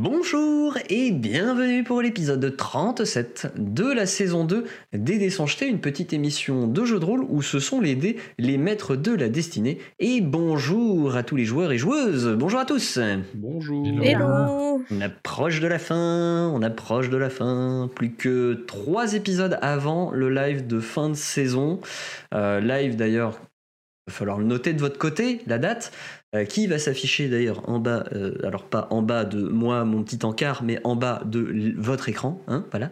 Bonjour et bienvenue pour l'épisode 37 de la saison 2 des Dés sans jeter, une petite émission de jeu de rôle où ce sont les dés, les maîtres de la destinée. Et bonjour à tous les joueurs et joueuses, bonjour à tous Bonjour. Hello On approche de la fin, on approche de la fin, plus que trois épisodes avant le live de fin de saison. Euh, live d'ailleurs, il va falloir le noter de votre côté, la date. Euh, qui va s'afficher d'ailleurs en bas, euh, alors pas en bas de moi, mon petit encart, mais en bas de votre écran. Hein, voilà.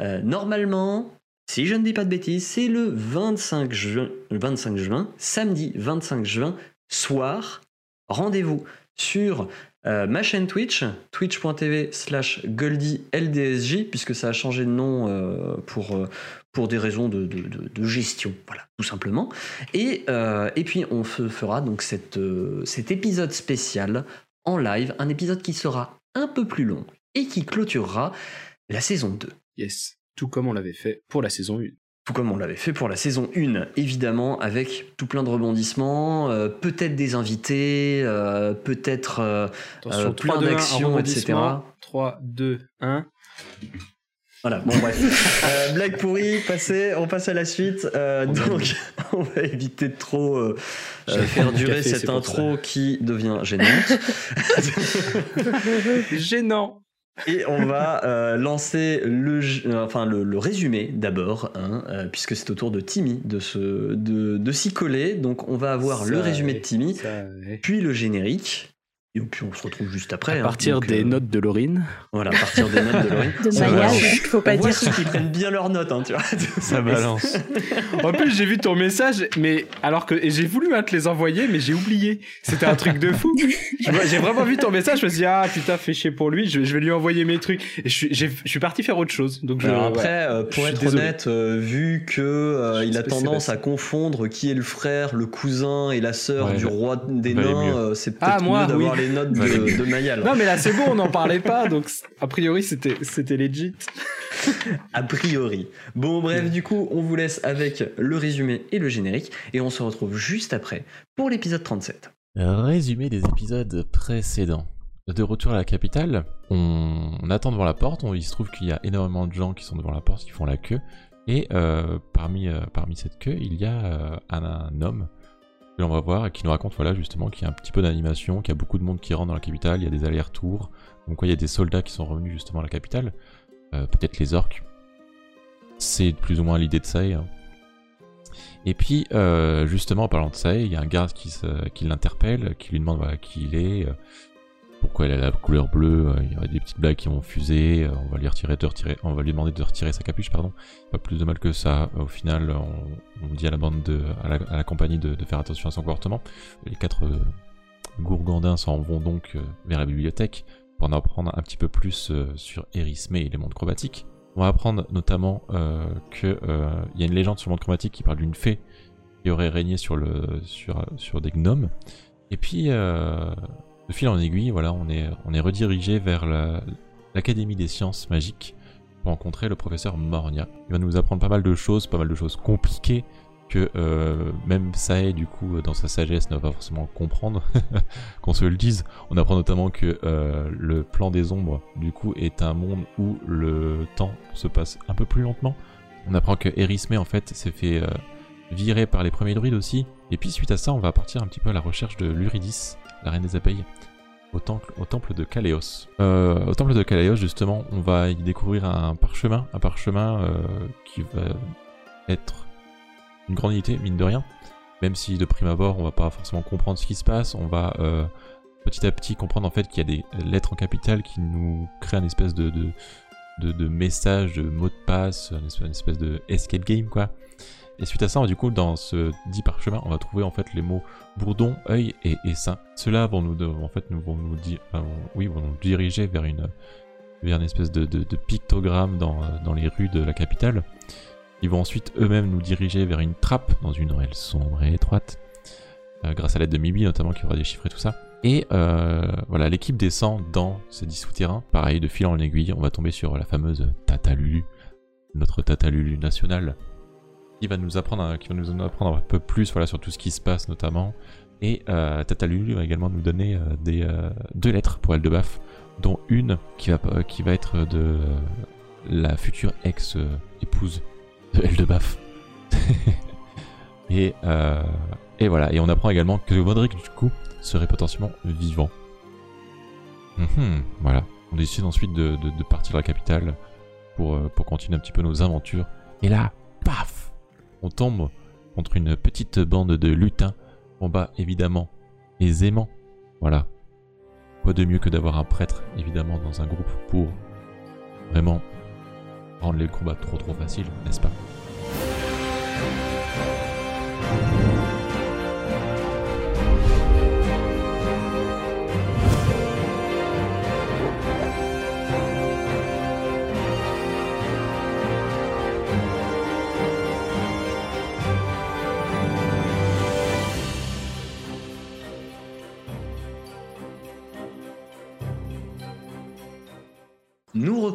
Euh, normalement, si je ne dis pas de bêtises, c'est le 25 juin, le 25 juin, samedi 25 juin, soir. Rendez-vous sur ma chaîne Twitch, twitch.tv slash goldyldsj, puisque ça a changé de nom pour, pour des raisons de, de- de- de gestion, voilà, tout simplement. Et, euh, et puis on fe- fera donc cette, euh, cet épisode spécial en live, un épisode qui sera un peu plus long et qui clôturera la saison 2. Yes. Tout comme on l'avait fait pour la saison 1. Tout comme on l'avait fait pour la saison 1, évidemment, avec tout plein de rebondissements, euh, peut-être des invités, euh, peut-être euh, Euh, 3, plein 2, 1, d'actions, etc. 3, 2, 1. Voilà, bon bref. Euh, blague pourrie, passé, on passe à la suite. Euh, donc, on va éviter de trop euh, faire durer café, cette intro qui devient gênante. Gênant. Et on va euh, lancer le, enfin, le, le résumé d'abord, hein, euh, puisque c'est au tour de Timmy de, se, de, de s'y coller. Donc on va avoir le résumé de Timmy, puis le générique. Et puis on se retrouve juste après. À hein. partir Donc, des euh, notes de Laurine. Voilà, à partir des notes de Laurie. De Ça maillage, balance. faut pas On voit dire. ceux qui prennent bien leurs notes, hein, tu vois. Ça balance. en plus, j'ai vu ton message, mais alors que et j'ai voulu hein, te les envoyer, mais j'ai oublié. C'était un truc de fou. J'ai vraiment vu ton message, je me suis dit, ah putain, fait chier pour lui, je, je vais lui envoyer mes trucs. Et je suis, j'ai- je suis parti faire autre chose. Donc je, Alors ouais. après, euh, pour être désolé. honnête, euh, vu que euh, il a tendance à confondre qui est le frère, le cousin et la sœur Ouais, du roi des valait nains, euh, c'est Ah, peut-être moi, mieux d'avoir oui. les notes Valait de, de Mayal. Non, mais là, c'est bon, on n'en parlait pas, donc a priori, c'était, c'était legit. A priori. Bon, bref, du coup, on vous laisse avec le résumé et le générique, et on se retrouve juste après pour l'épisode 37. Résumé des épisodes précédents. De retour à la capitale, on, on attend devant la porte. On- il se trouve qu'il y a énormément de gens qui sont devant la porte, qui font la queue. Et euh, parmi, euh, parmi cette queue, il y a euh, un, un homme que va voir et qui nous raconte voilà, justement qu'il y a un petit peu d'animation, qu'il y a beaucoup de monde qui rentre dans la capitale, il y a des allers-retours. Donc quoi, il y a des soldats qui sont revenus justement à la capitale. Euh, Peut-être les orques. C'est plus ou moins l'idée de ça. hein. Et puis, euh, justement, en parlant de ça, il y a un garde qui, qui l'interpelle, qui lui demande qui il est, euh, pourquoi elle a la couleur bleue, euh, il y aurait des petites blagues qui vont fuser, euh, on va lui retirer, de retirer, on va lui demander de retirer sa capuche, pardon. Pas plus de mal que ça. Au final, on, dit à la bande de, à la, compagnie de, faire attention à son comportement. Les quatre euh, gourgandins s'en vont donc euh, vers la bibliothèque pour en apprendre un petit peu plus euh, sur Erismé et les mondes chromatiques. On va apprendre notamment euh, que euh, il y a une légende sur le monde chromatique qui parle d'une fée qui aurait régné sur, des gnomes. Et puis, euh, de fil en aiguille, voilà, on est, on est redirigé vers la- l'Académie des sciences magiques pour rencontrer le professeur Mornia. Il va nous apprendre pas mal de choses, pas mal de choses compliquées que euh, même Sae, du coup, dans sa sagesse, ne va pas forcément comprendre, qu'on se le dise. On apprend notamment que euh, le plan des ombres, du coup, est un monde où le temps se passe un peu plus lentement. On apprend que Erismé, en fait, s'est fait euh, virer par les premiers druides aussi. Et puis, suite à ça, on va partir un petit peu à la recherche de l'Uridis, la reine des abeilles, au temple, au temple de Kaléos. Euh, au temple de Kaléos, justement, on va y découvrir un parchemin, un parchemin euh, qui va être une grande unité, mine de rien. Même si de prime abord, on va pas forcément comprendre ce qui se passe, on va euh, petit à petit comprendre en fait qu'il y a des lettres en capital qui nous créent une espèce de, de, de, de message, de mot de passe, une espèce, une espèce de escape game quoi. Et suite à ça, du coup, dans ce dit parchemin, on va trouver en fait les mots bourdon, œil et essaim. Ceux-là vont nous, en fait, nous vont nous diriger vers une, espèce de, pictogramme dans, les rues de la capitale. Ils vont ensuite eux-mêmes nous diriger vers une trappe dans une ruelle sombre et étroite, euh, grâce à l'aide de Mibi notamment qui aura déchiffré tout ça. Et euh, voilà, l'équipe descend dans ces dix souterrains. Pareil, de fil en aiguille, on va tomber sur la fameuse Tata Lulu, notre Tata Lulu nationale, qui va nous apprendre, apprendre un peu plus voilà, sur tout ce qui se passe notamment. Et euh, Tata Lulu va également nous donner euh, euh, deux lettres pour Eldebaf dont une qui va, être de la future ex-épouse de Eldebaf. et, euh, et voilà, et on apprend également que Modric, du coup, serait potentiellement vivant. Mhm, voilà, on décide ensuite de, partir de la capitale pour, pour continuer un petit peu nos aventures. Et là, paf On tombe contre une petite bande de lutins. On bat évidemment aisément. Voilà. Quoi de mieux que d'avoir un prêtre, évidemment, dans un groupe pour vraiment rendre les combats trop trop faciles, n'est-ce pas?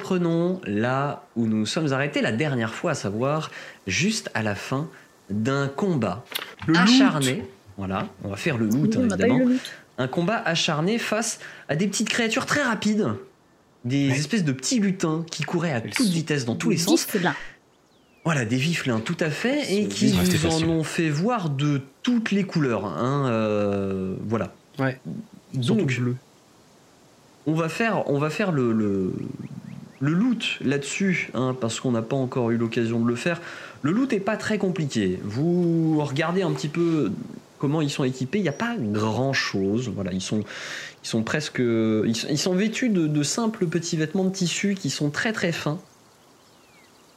Reprenons là où nous sommes arrêtés la dernière fois, à savoir juste à la fin d'un combat Le loot. acharné. Voilà, on va faire le loot Oui, hein, évidemment. le loot. Un combat acharné face à des petites créatures très rapides, des Ouais. espèces de petits lutins qui couraient à Elles toute vitesse dans tous les sens. Là. Voilà, des viflins, tout à fait, et qui vous en facile. ont fait voir de toutes les couleurs. hein, euh, voilà. Ouais. Donc, on va faire, on va faire le, le, le loot là-dessus, hein, parce qu'on n'a pas encore eu l'occasion de le faire. Le loot est pas très compliqué. Vous regardez un petit peu comment ils sont équipés. Il n'y a pas grand-chose. Voilà, ils sont, presque, ils sont, ils sont vêtus de, de simples petits vêtements de tissu qui sont très très fins,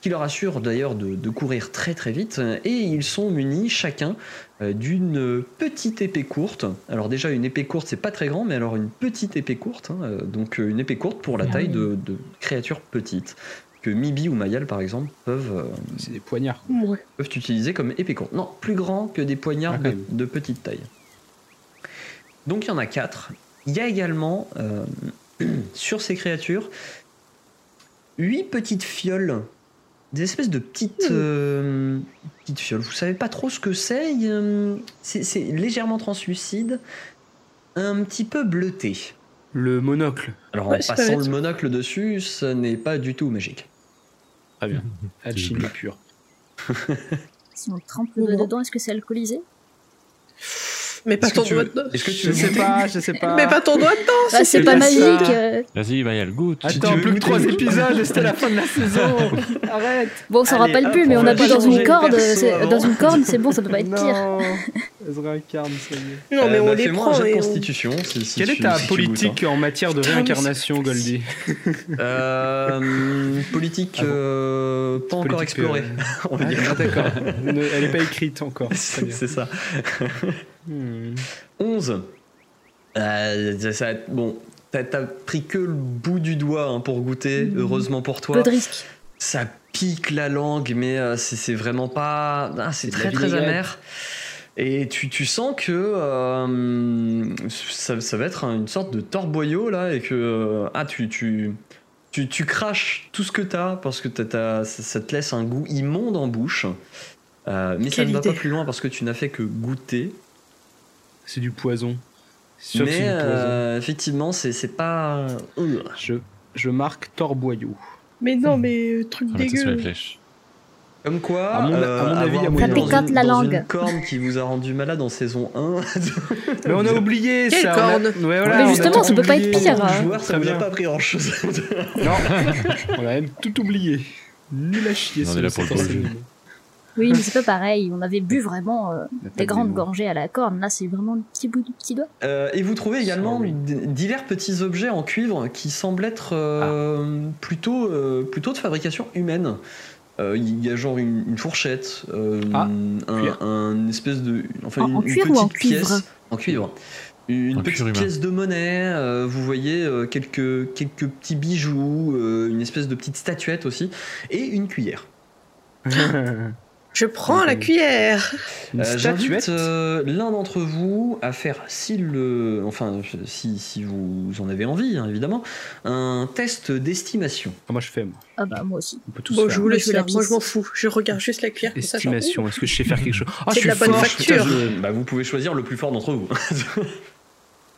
qui leur assurent d'ailleurs de, de courir très très vite. Et ils sont munis chacun euh, d'une petite épée courte. Alors déjà une épée courte c'est pas très grand, mais alors une petite épée courte, hein, euh, donc euh, une épée courte pour la Ah taille de, de créatures petites que Mibi ou Mayal par exemple peuvent, euh, C'est des poignards. Ouais. peuvent utiliser comme épée courte. Non, plus grand que des poignards Ah, de, petite taille. Donc il y en a quatre. Il y a également euh, sur ces créatures huit petites fioles. Des espèces de petites, euh, petites fioles. Vous savez pas trop ce que c'est. a- C'est c'est légèrement translucide, un petit peu bleuté. Le monocle. Alors Ouais, en passant le monocle dessus, ce n'est pas du tout magique. Très bien. Alchimie pure. Si on trempe le dedans, est-ce que c'est alcoolisé? Mais pas ton doigt dedans. Est-ce que tu Je sais pas, je sais pas. Mais pas ton doigt dedans c'est c'est pas magique. euh. Vas-y, Mayal, goûte. tu Attends, plus que trois épisodes et c'était la fin de la saison. Arrête. Bon, on s'en rappelle plus, mais on a bu dans une corde. Dans une corde, c'est bon, ça peut pas être pire. Non. Elle se réincarne, ça y est. Non, mais Euh, on bah, les un prend on... constitution. Quelle est ta goûtes, politique en matière de réincarnation, Goldie hein. Euh, Politique Ah pas encore explorée, on va Ah, dire. d'accord. Elle est pas écrite encore. C'est ça. Hmm. 11. Euh, ça- bon, t'as pris que le bout du doigt hein, pour goûter, Mhm. heureusement pour toi. Peu de risque. Ça pique la langue, mais euh, c'est vraiment pas. ah, c'est très très amer. Et tu, tu sens que euh, ça, ça va être une sorte de torboyau là, et que ah, tu, tu, tu, tu craches tout ce que t'as parce que ça, ça te laisse un goût immonde en bouche. Mais ça ne va pas plus loin parce que tu n'as fait que goûter. C'est du poison. Sûr mais c'est du poison. euh, effectivement, c'est c'est pas. euh, Je, je marque torboyau. Mais non, mais euh, truc On sur les dégueu. flèches. Comme quoi, À mon- à euh, mon avis, il y a avoir moyen. mis Ça dans picote une- la langue. une corne qui vous a rendu malade en saison 1. Mais on a oublié Quelle ça. on a- corne Ouais, voilà, Mais justement, ça peut pas être pire, En hein. joueur, ça vous a pas pris grand chose. Non, on a même tout oublié. Nul à chier. On est là pour le. Oui, mais c'est pas pareil. On avait bu vraiment euh, des de grandes gorgées à la corne. Là, c'est vraiment le petit bout du petit doigt. Euh, et vous trouvez également divers petits objets en cuivre qui semblent être euh, plutôt, euh, plutôt de fabrication humaine. Euh, Il y a genre une, une fourchette, euh, Ah, un, espèce de. Enfin, En- une, en une cuir petite ou en pièce. cuivre En cuivre. Une En petite pièce de monnaie, euh, vous voyez euh, quelques, quelques petits bijoux, euh, une espèce de petite statuette aussi, et une cuillère. Je prends la Une cuillère. Euh. J'invite euh, l'un d'entre vous à faire, si le, enfin, si, si vous en avez envie, hein, évidemment, un test d'estimation. Ah, Moi je fais, moi. Ah bah, moi aussi. On peut tous Bon, faire. je vous Moi, laisse faire. Moi, je m'en fous. Je regarde juste la cuillère. comme ça, genre, Estimation. Est-ce que je sais faire quelque chose? Ah, C'est je de suis la bonne fort, facture. putain, je- Bah, vous pouvez choisir le plus fort d'entre vous.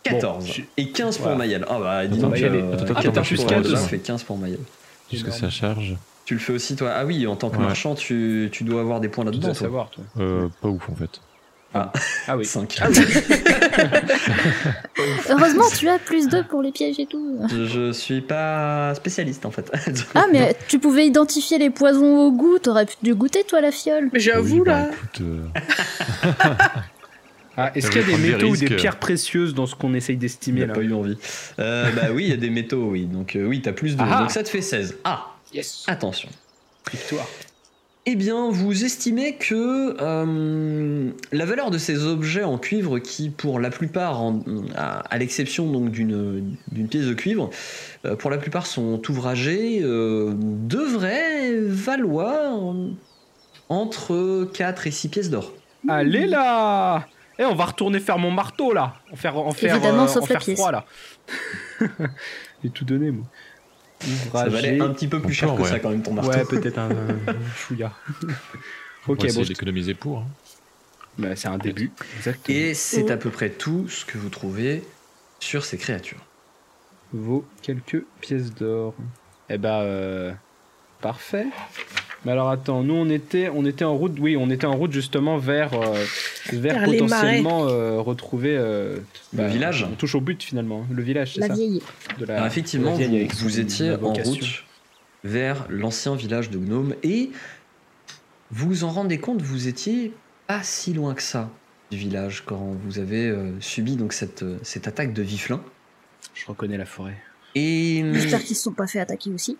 14. Bon, je- Et 15 pour Voilà. Mayel. Ah bah, dis donc, Mayel euh, attends, attends, 14 attends, plus pour quatre, Eldebaf ça. fait 15 pour Mayel. Puisque ça charge. Tu le fais aussi, toi Ah oui, en tant que Ouais. marchand, tu, tu dois avoir des points Tu là-dedans, savoir, toi. Euh, pas ouf en fait. Ah oui. 5. Heureusement, tu as plus 2 pour les pièges et tout. je, suis pas spécialiste, en fait. Ah, mais tu pouvais identifier les poisons au goût, t'aurais pu dû goûter, toi, la fiole. Mais j'avoue, Oui, bah, là. écoute, euh, Ah, est-ce qu'il y a des métaux ou des pierres précieuses dans ce qu'on essaye Il d'estimer a là pas eu envie. Euh, bah oui, il y a des métaux, oui. Donc euh, oui, t'as plus de... Ah. Donc ça te fait 16. Ah Yes Attention. Victoire. Eh bien, vous estimez que euh, la valeur de ces objets en cuivre, qui pour la plupart, en- à, à l'exception donc d'une pièce de cuivre, euh, pour la plupart sont ouvragés, euh, devrait valoir entre 4 et 6 pièces d'or. Allez là Eh, on va retourner faire mon marteau là En faire, en faire, Évidemment, euh, sauf en la faire pièce. froid là. J'ai tout donné moi. Ça valait Ouvragé. un petit peu plus cher que ça quand même ton marteau. Ouais, peut-être un, un chouïa. on ok, bon, d'économiser pour. hein. bah, c'est un début. Exactement. Et c'est à peu près tout ce que vous trouvez sur ces créatures. vaut quelques pièces d'or. Eh bah, euh, parfait. Mais alors attends, nous on était, on était en route, oui, on était en route justement vers, euh, vers potentiellement euh, retrouver euh, Le village On touche au but finalement, le village, c'est La ça vieille. de la, Alors effectivement, la vieille vous, étiez en route vers l'ancien village de Gnome et vous vous en rendez compte, vous étiez pas si loin que ça du village quand vous avez euh, subi donc cette, cette attaque de Viflin. Je reconnais la forêt. Et J'espère qu'ils se sont pas fait attaquer aussi.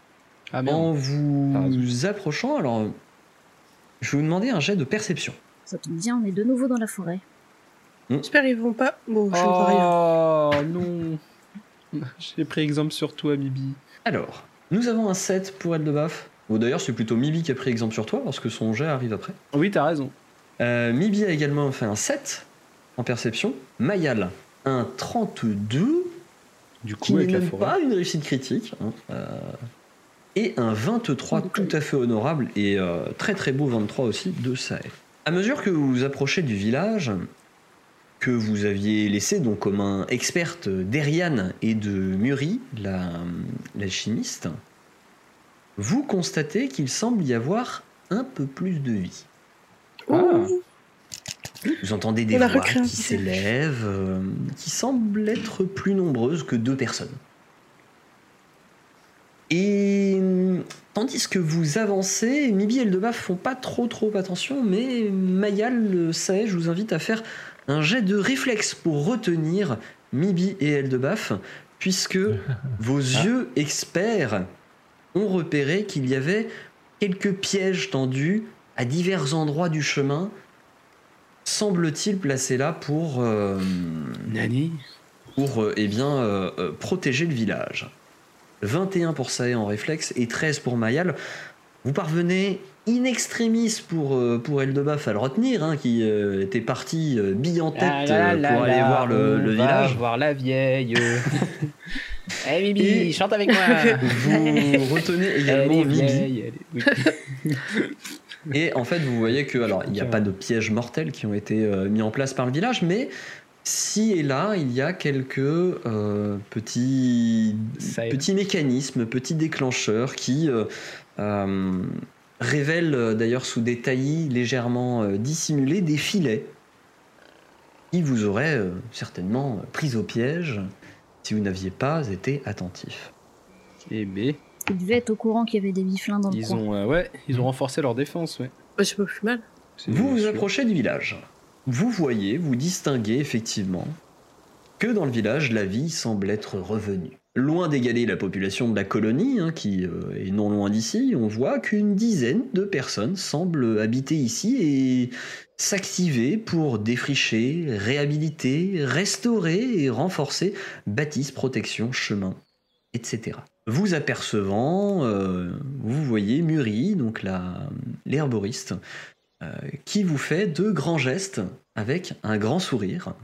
Ah en vous approchant, alors je vais vous demander un jet de perception. Ça tombe bien, on est de nouveau dans la forêt. J'espère qu'ils vont pas. Bon, je ne vois rien. Oh non J'ai pris exemple sur toi, Bibi. Alors, nous avons un 7 pour Eldebaf. Bon, D'ailleurs, c'est plutôt Mibi qui a pris exemple sur toi parce que son jet arrive après. Oui, t'as raison. Euh, Mibi a également fait un 7 en perception. Mayal, un 32, Du qui coup, n'est avec la forêt. pas une réussite critique. hein. Euh, et un 23 Oh, tout à fait honorable et euh, très très beau 23 aussi de Sae. À mesure que vous vous approchez du village, que vous aviez laissé donc comme un experte d'Eriane et de Muri, la, la chimiste, vous constatez qu'il semble y avoir un peu plus de vie. Ah. Vous entendez des voix qui s'élèvent, euh, qui semblent être plus nombreuses que deux personnes. Et euh, tandis que vous avancez, Mibi et Eldebaf font pas trop trop attention, mais Mayal, le sait, je vous invite à faire un jet de réflexe pour retenir Mibi et Eldebaf, puisque vos yeux experts ont repéré qu'il y avait quelques pièges tendus à divers endroits du chemin, semble-t-il placés là pour, euh, Nani pour euh, eh bien, euh, protéger le village. 21 pour Sae en réflexe et 13 pour Mayal. Vous parvenez in extremis pour, euh, pour Eldebaf à le retenir, hein, qui euh, était parti euh, bille en tête Ah euh, pour aller voir le, le village. voir la vieille. Eh Bibi, Et- chante avec moi. Vous retenez également oui. Et en fait, vous voyez que, alors, il n'y a pas de pièges mortels qui ont été euh, mis en place par le village, mais si et là, il y a quelques euh, petits, petits mécanismes, petits déclencheurs qui euh, euh, révèlent d'ailleurs sous des taillis légèrement euh, dissimulés des filets qui vous auraient euh, certainement pris au piège si vous n'aviez pas été attentif. Eh ben, Ils devaient être au courant qu'il y avait des biflins dans le ils coin. ont, euh, ouais, ils ont renforcé leur défense, ouais. Bah, c'est pas plus mal. C'est Vous vous approchez du village. Vous voyez, vous distinguez effectivement que dans le village, la vie semble être revenue. Loin d'égaler la population de la colonie, hein, qui euh, est non loin d'ici, on voit qu'une dizaine de personnes semblent habiter ici et s'activer pour défricher, réhabiliter, restaurer et renforcer bâtisses, protections, chemins, etc. Vous apercevant, euh, vous voyez Muri, donc l'herboriste, qui vous fait deux grands gestes avec un grand sourire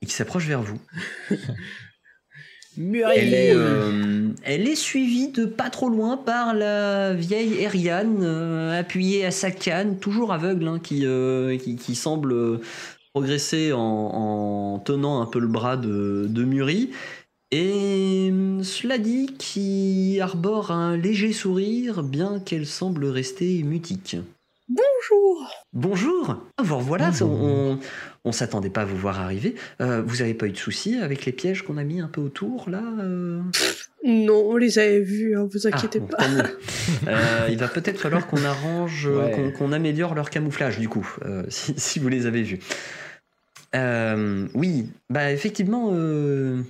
et qui s'approche vers vous. Elle est, euh, elle est suivie de pas trop loin par la vieille Eriane, euh, appuyée à sa canne, toujours aveugle, hein, qui, euh, qui, qui semble euh, progresser en, en tenant un peu le bras de, de Muri. Et hum, cela dit, qui arbore un léger sourire, bien qu'elle semble rester mutique. Bonjour. Bonjour, Ah, vous revoilà, Bonjour. on, on s'attendait pas à vous voir arriver. Euh, vous avez pas eu de soucis avec les pièges qu'on a mis un peu autour là euh? Non, on les avait vus, hein, vous inquiétez Ah, bon, pas. Euh, il va peut-être falloir qu'on arrange, Ouais. qu'on qu'on améliore leur camouflage du coup, euh, si, si vous les avez vus. Euh, oui, bah effectivement, euh,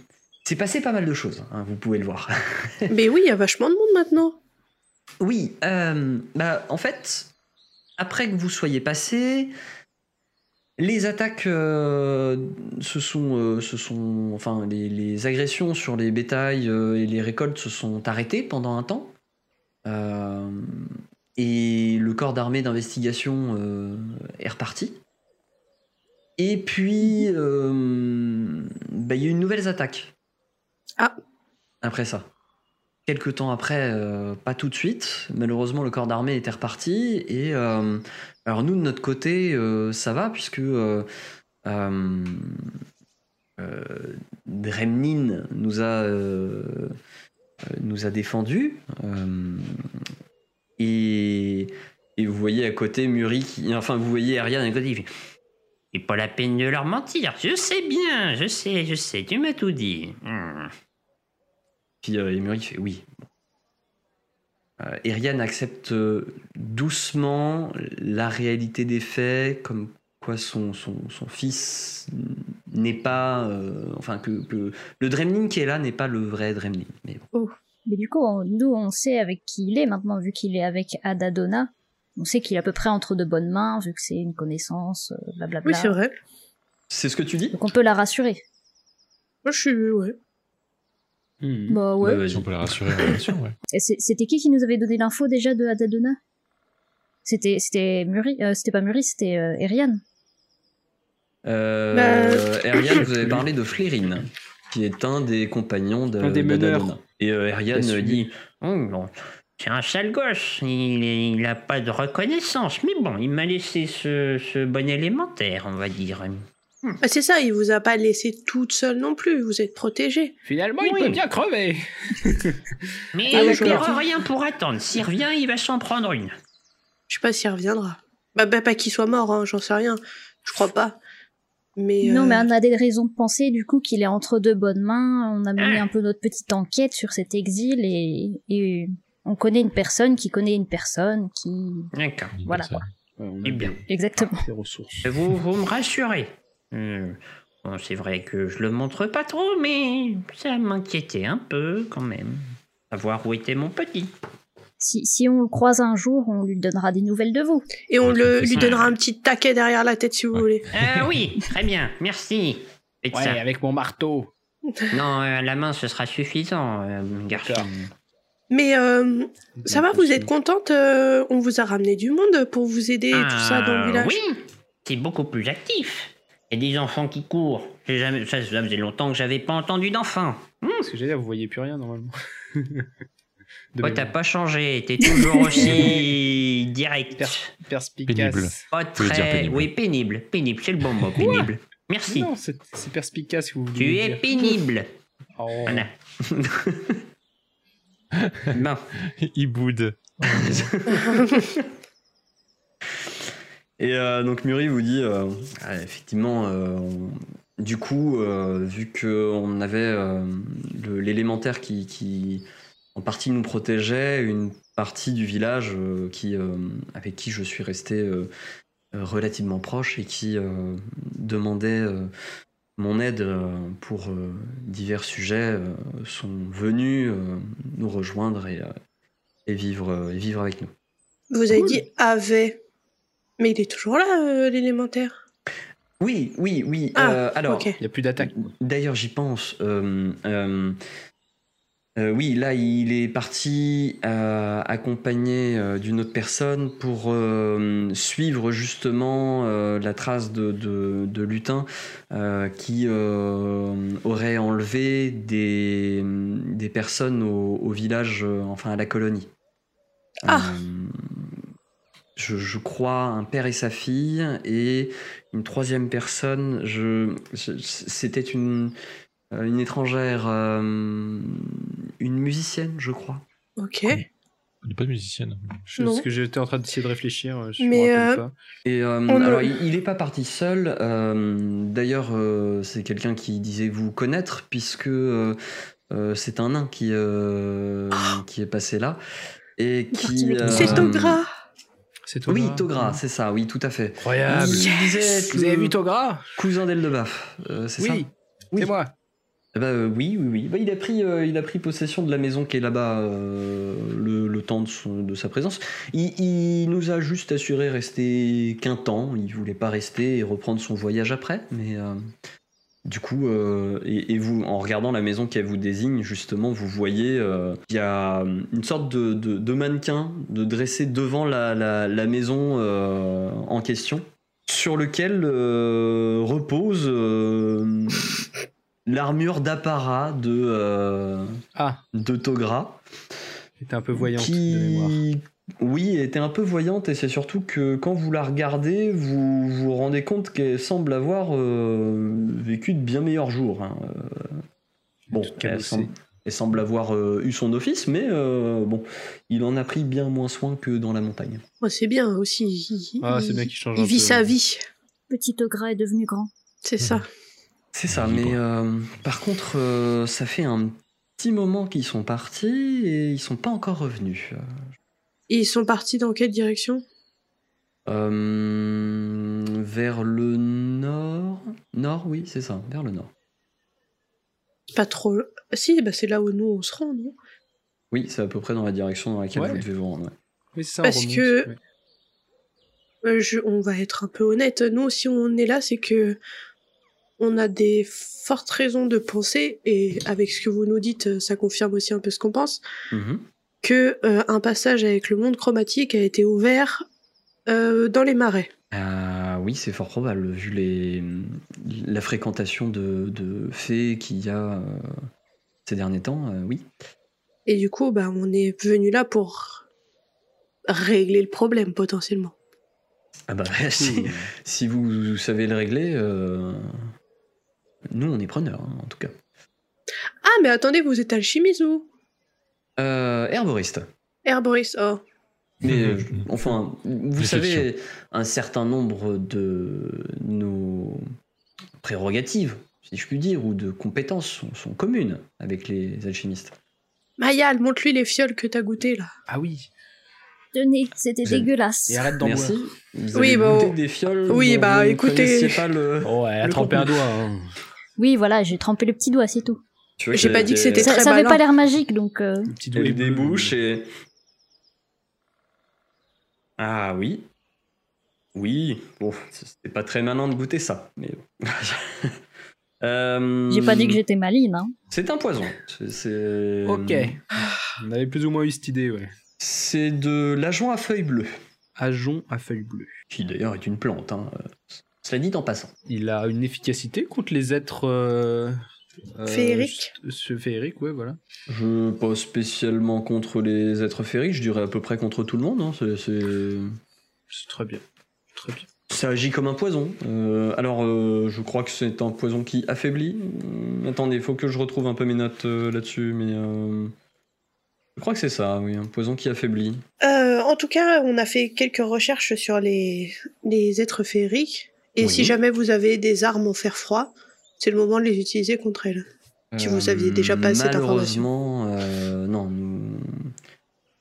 c'est passé pas mal de choses, hein, vous pouvez le voir. Mais oui, il y a vachement de monde maintenant. Oui, euh, bah, en fait, après que vous soyez passé, les attaques euh, se sont, euh, se sont, enfin, les, les agressions sur les bétails euh, et les récoltes se sont arrêtées pendant un temps. Et le corps d'armée d'investigation est reparti. Et puis, bah, il y a eu une nouvelle attaque. Ah. Après ça. Quelques temps après, euh, pas tout de suite. Malheureusement, le corps d'armée était reparti. Et euh, alors nous, de notre côté, euh, ça va puisque Dremnin nous a nous défendu. Et, et vous voyez à côté Muri, qui, enfin vous voyez Ariane à côté. Il fait, C'est pas la peine de leur mentir. Je sais bien, je sais, je sais, tu m'as tout dit. Hmm. Puis euh, fait oui. Euh, Eriane accepte euh, doucement la réalité des faits, comme quoi son, son, son fils n'est pas. euh, enfin, que, que le Dremlin qui est là n'est pas le vrai Dremlin. Mais bon. Mais du coup, on- nous, on sait avec qui il est maintenant, vu qu'il est avec Adadona. On sait qu'il est à peu près entre de bonnes mains, vu que c'est une connaissance, euh, blablabla. Oui, c'est vrai. C'est ce que tu dis? Donc on peut la rassurer. Moi, je suis. Ouais. Hmm. Bah ouais. Bah, vas-y. Si on peut la rassurer, bien sûr, ouais. C'était qui qui nous avait donné l'info déjà de Adadona C'était c'était Muri, euh, c'était pas Muri, c'était euh, Eriane. Euh, Bah- Ariane, vous avez parlé de Flérine, qui est un des compagnons de Un des meneurs. d'Adadona. Et euh, Ariane Bien dit Oh, bon. C'est un sale gosse, il, est- il a pas de reconnaissance, mais bon, il m'a laissé ce, ce bon élémentaire, on va dire. Ah, c'est ça, il vous a pas laissé toute seule non plus, vous êtes protégée. Finalement, Oui. il peut bien crever. Mais Ah, euh, aura rien pour attendre. S'il revient, il va s'en prendre une. Je sais pas s'il reviendra. Bah, bah pas qu'il soit mort, hein, j'en sais rien. Je crois pas. Mais. Non, euh, mais on a des raisons de penser du coup qu'il est entre de bonnes mains. On a mené Ah. un peu notre petite enquête sur cet exil et, et on connaît une personne qui connaît une personne qui. D'accord. Voilà, Ça- Eh bien. Exactement. Des ressources. Vous, vous me rassurez. Euh, bon, c'est vrai que je le montre pas trop, mais ça m'inquiétait un peu quand même. Savoir où était mon petit. Si, si on le croise un jour, on lui donnera des nouvelles de vous. Et on le, lui donnera un petit taquet derrière la tête si vous Ouais. voulez. Ah oui, très bien, merci. Faites Ouais, ça. avec mon marteau. Non, euh, à la main, ce sera suffisant, euh, garçon. Mais euh, ça va, vous êtes contente euh, On vous a ramené du monde pour vous aider et tout ça dans le Ah, village? Oui, c'est beaucoup plus actif. Il y a des enfants qui courent. J'ai jamais, ça, ça faisait longtemps que j'avais pas entendu d'enfants. Parce que j'allais dire, vous voyez plus rien normalement. Même. t'as pas changé. T'es toujours aussi direct. Per- perspicace. Pénible. Pas dire très. pénible. Oui, pénible. Pénible, c'est le bon mot, pénible. Merci. Non, c'est perspicace que vous voulez Tu es dire. pénible. Oh. Voilà. bon. Il boude. Et euh, donc Muri vous dit, euh, effectivement, euh, on- du coup, euh, vu qu'on avait euh, l'élémentaire qui, qui, en partie nous protégeait, une partie du village euh, qui, euh, avec qui je suis resté relativement proche et qui euh, demandait euh, mon aide euh, pour euh, divers sujets, euh, sont venus euh, nous rejoindre et, euh, et, vivre, euh, et vivre avec nous. Vous avez Cool. dit avait. Mais il est toujours là, euh, l'élémentaire. Oui, oui, oui. Ah, euh, alors. Il n'y a plus d'attaque. D'ailleurs, j'y pense. euh, euh, euh, oui, là, il est parti euh, accompagné euh, d'une autre personne pour euh, suivre justement euh, la trace de, de, de lutin euh, qui euh, aurait enlevé des, des personnes au, au village, euh, enfin à la colonie. Ah. Je, je crois, un père et sa fille, et une troisième personne, je, je- c'était une, euh, une étrangère, euh, une musicienne, je crois. Ok. Elle n'est pas musicienne. Je, Non. ce que j'étais en train d'essayer de réfléchir, euh, je Mais, me rappelle euh, pas. Et euh, alors, a- il il est pas parti seul. euh, D'ailleurs, euh, c'est quelqu'un qui disait vous connaître, puisque euh, euh, c'est un nain qui, euh, qui est passé là. Et qui. euh, C'est Togra. C'est Togra. Oui, Togra, c'est ça, oui, tout à fait. Incroyable. Vous avez vu Togra Cousin d'Eldebaf, euh, c'est ça Oui, Oui. c'est moi. Eh ben, euh, oui, oui, oui. Bah, il, a pris, euh, il a pris possession de la maison qui est là-bas euh, le, le temps de, son- de sa présence. Il, il nous a juste assuré rester qu'un temps. Il voulait pas rester et reprendre son voyage après. Mais euh, du coup, euh, et, et vous, en regardant la maison qu'elle vous désigne, justement, vous voyez euh, il y a une sorte de, de- de mannequin de dressé devant la, la- la maison euh, en question, sur lequel euh, repose euh, l'armure d'apparat de, euh, Ah, de Togra. était un peu voyante de mémoire. Oui, était un peu voyante et c'est surtout que quand vous la regardez, vous vous rendez compte qu'elle semble avoir euh, vécu de bien meilleurs jours. hein. Euh, Bon, elle semble, elle semble avoir euh, eu son office, mais euh, bon, il en a pris bien moins soin que dans la montagne. C'est bien aussi. Il, Ah, c'est bien qu'il change il un vit peu. sa vie. Petit Ogre est devenu grand. C'est ça. C'est ça, mais euh, par contre, euh, ça fait un petit moment qu'ils sont partis et ils sont pas encore revenus. Et ils sont partis dans quelle direction? Euh, vers le nord? Nord, oui, c'est ça, vers le nord. Pas trop. Si, bah c'est là où nous on se rend, non? Oui, c'est à peu près dans la direction dans laquelle Ouais. vous devez vous rendre. ouais. Oui, c'est ça, on Parce remonte, que- ouais. Euh, je- On va être un peu honnête. Nous, si on est là, c'est que on a des fortes raisons de penser, et avec ce que vous nous dites, ça confirme aussi un peu ce qu'on pense, Mhm. Que euh, un passage avec le monde chromatique a été ouvert euh, dans les marais. Ah oui, c'est fort probable, vu les, la fréquentation de, de fées qu'il y a euh, ces derniers temps, euh, oui. Et du coup, bah, on est venu là pour régler le problème potentiellement. Ah bah, si, si vous savez le régler, euh, nous on est preneurs, hein, en tout cas. Ah, mais attendez, vous êtes alchimiste, vous? Euh, herboriste. Herboriste, oh. Mais euh, enfin, vous savez, un certain nombre de nos prérogatives, si je puis dire, ou de compétences sont, sont communes avec les alchimistes. Mayal, montre-lui les fioles que t'as goûtées, là. Ah oui. Tenez, c'était J'aime. dégueulasse. Et arrête d'en Merci. boire. Vous Oui, bah, goûté oh. des fioles Oui, bah, écoutez. connaissiez pas le... Oh, elle a trempé un doigt. hein. Oui, voilà, j'ai trempé le petit doigt, c'est tout. Tu vois J'ai pas dit que c'était Ça, très ça avait pas l'air magique, donc euh, Le petit Il doigt y a est des bleu. bouches et... Ah oui. Oui, bon, c'était pas très malin de goûter ça, mais... Euh, j'ai pas dit que j'étais maline. Hein. C'est un poison. C'est- C'est... Ok. On avait plus ou moins eu cette idée, ouais. C'est de l'agent à feuilles bleues, Ajon à feuilles bleues. qui d'ailleurs est une plante. Hein. Cela dit en passant. Il a une efficacité contre les êtres. Euh, euh, Féeriques ce- Féeriques, ouais, voilà. Je pas spécialement contre les êtres féeriques, je dirais à peu près contre tout le monde. hein. C'est- c'est- C'est très bien. Très bien. Ça agit comme un poison. Euh, alors, euh, je crois que c'est un poison qui affaiblit. Attendez, il faut que je retrouve un peu mes notes euh, là-dessus, mais euh, je crois que c'est ça, oui, un poison qui affaiblit. Euh, en tout cas, on a fait quelques recherches sur les, les êtres féeriques. Et Oui. si jamais vous avez des armes en fer froid, c'est le moment de les utiliser contre elles. Si vous aviez déjà pas cette information. Malheureusement, euh, non, nous,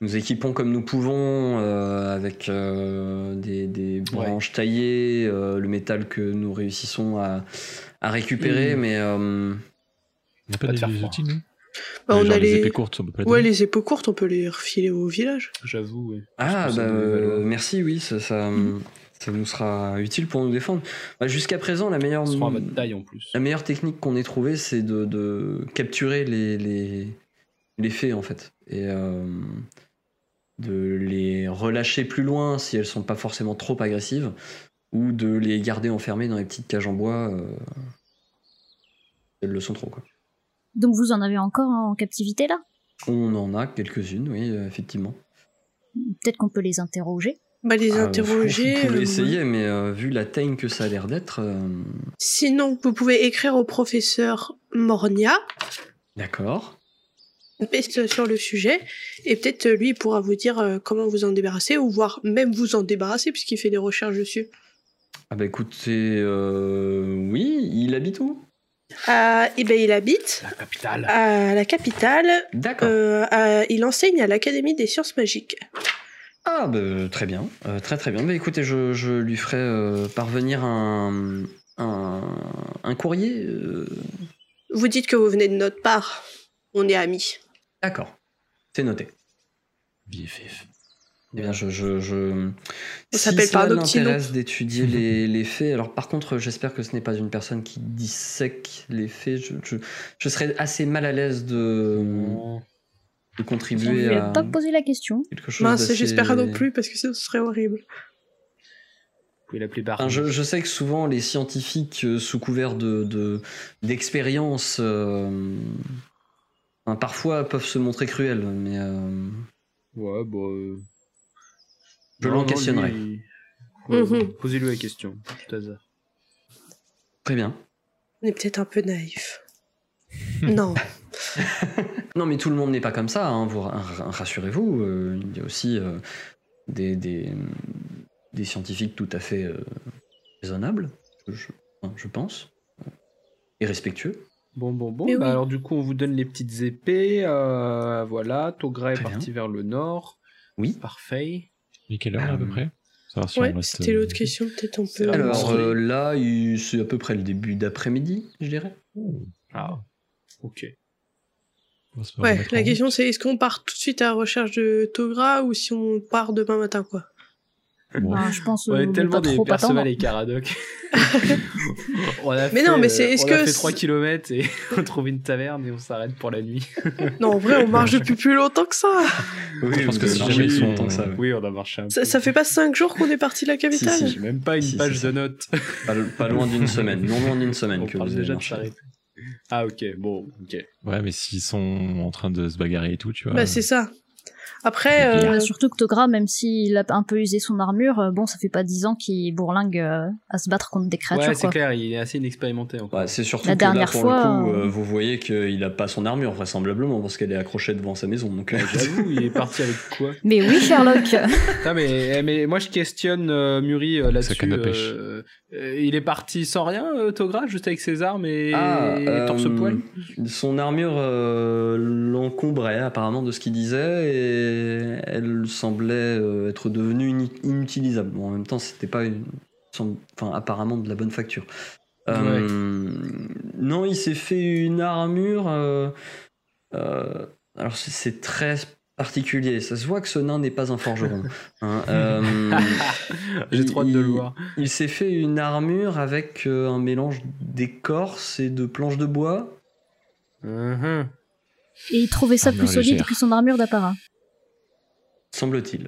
nous équipons comme nous pouvons euh, avec euh, des, des branches taillées, euh, le métal que nous réussissons à, à récupérer, Mm. mais euh, Il n'y a pas Pas de des faire des outils, nous Bah, Euh, on a les les... épées courtes, on peut pas les Ouais, les épées courtes, on peut les refiler au village. J'avoue, ouais. ah bah euh, merci, oui, ça, ça, ça nous sera utile pour nous défendre. Bah, Jusqu'à présent, la meilleure, Ils seront à votre taille en plus. la meilleure technique qu'on ait trouvée, c'est de, de capturer les, les, les fées, en fait. Et euh, de les relâcher plus loin si elles sont pas forcément trop agressives, ou de les garder enfermées dans les petites cages en bois euh, si elles le sont trop. Quoi. Donc vous en avez encore en captivité là? On en a quelques-unes, oui, euh, effectivement. Peut-être qu'on peut les interroger. Bah, les Ah, interroger. Vous pouvez euh, essayer, mais euh, vu la teigne que ça a l'air d'être. euh, Sinon, vous pouvez écrire au professeur Mornia, D'accord. sur le sujet, et peut-être lui pourra vous dire comment vous en débarrasser, ou voire même vous en débarrasser, puisqu'il fait des recherches dessus. Ah bah écoutez, euh, oui, il habite où? Ah, et ben il habite La capitale. à la capitale. D'accord. il enseigne à l'Académie des sciences magiques. Ah bah très bien, Euh, très très bien. Bah écoutez, je, je lui ferai euh, parvenir un, un, un courrier. euh, Vous dites que vous venez de notre part. On est amis. D'accord, c'est noté. BFF. Eh bien, je, je, je... Ça s'appelle cela pas un l'intéresse d'étudier les, les faits, alors par contre, j'espère que ce n'est pas une personne qui dissèque les faits. Je, je, je serais assez mal à l'aise de. De Je contribuer à pas posé la question. quelque chose Mince, j'espère non plus, parce que ce serait horrible. L'appeler Barney. Enfin, je, je sais que souvent les scientifiques, euh, sous couvert de de- d'expérience, euh, enfin, parfois peuvent se montrer cruels, mais euh, Ouais, bon. euh, Je l'en questionnerai. lui, ouais, Mhm. Posez-lui la question, tout hasard. très bien. On est peut-être un peu naïf. non. Non, mais tout le monde n'est pas comme ça. hein, vous ra- rassurez-vous. euh, il y a aussi euh, des, des des scientifiques tout à fait euh, raisonnables, je, enfin, je pense, et respectueux. Bon, bon, bon. Mais bah oui. Alors, du coup, on vous donne les petites épées. euh, voilà. Togra est parti vers le nord. Oui. Parfait. Et quelle heure à peu près? Si Ouais, reste, c'était l'autre question, peut-être peut. la Alors euh, là, c'est à peu près le début d'après-midi, je dirais. Ah, ok. Ouais, la question c'est est-ce qu'on part tout de suite à la recherche de Togra ou si on part demain matin, quoi? Bon. Bah, je pense On euh, est ne tellement des. Perceval et Caradoc. on a Mais fait, non, mais c'est- euh, est-ce on a que fait c'est- 3 km et on trouve une taverne et on s'arrête pour la nuit. Non, en vrai, on marche depuis plus longtemps que ça. Oui, Je pense que si marché jamais plus ils sont- longtemps que ça. ouais. Oui, on a marché un peu. Ça, ça fait pas cinq jours qu'on est parti de la capitale Si, si. J'ai même pas une Si, page c'est de notes. Pas, pas loin d'une semaine, non loin d'une semaine on que parle vous avez déjà marché. Ah, ok, bon, ok. Ouais, mais s'ils sont en train de se bagarrer et tout, tu vois. Bah, c'est ça. Après, euh, Ouais, surtout que Togra, même s'il a un peu usé son armure, euh, bon, ça fait pas dix ans qu'il bourlingue euh, à se battre contre des créatures, Ouais, c'est clair, il est assez inexpérimenté encore. Ouais, c'est surtout La que là, dernière pour fois, le coup, euh, euh, vous voyez qu'il a pas son armure, vraisemblablement, parce qu'elle est accrochée devant sa maison. Donc, euh, J'avoue, il est parti avec quoi Mais oui, Sherlock Non, mais, mais moi je questionne euh, Muri euh, là-dessus. Euh, euh, il est parti sans rien, euh, Togra, juste avec ses armes et, Ah, et euh, torse-poil Son armure euh, l'encombrait apparemment de ce qu'il disait et elle semblait euh, être devenue inutilisable. Bon, en même temps, c'était pas une, enfin apparemment de la bonne facture. Euh, Non, il s'est fait une armure. euh, euh, alors c'est- très particulier. Ça se voit que ce nain n'est pas un forgeron. hein. Euh, J'ai trop hâte de le il- voir. il s'est fait une armure avec euh, un mélange d'écorce et de planches de bois. Mhm. Et il trouvait ça Armure plus solide légère. que son armure d'apparat. Semble-t-il.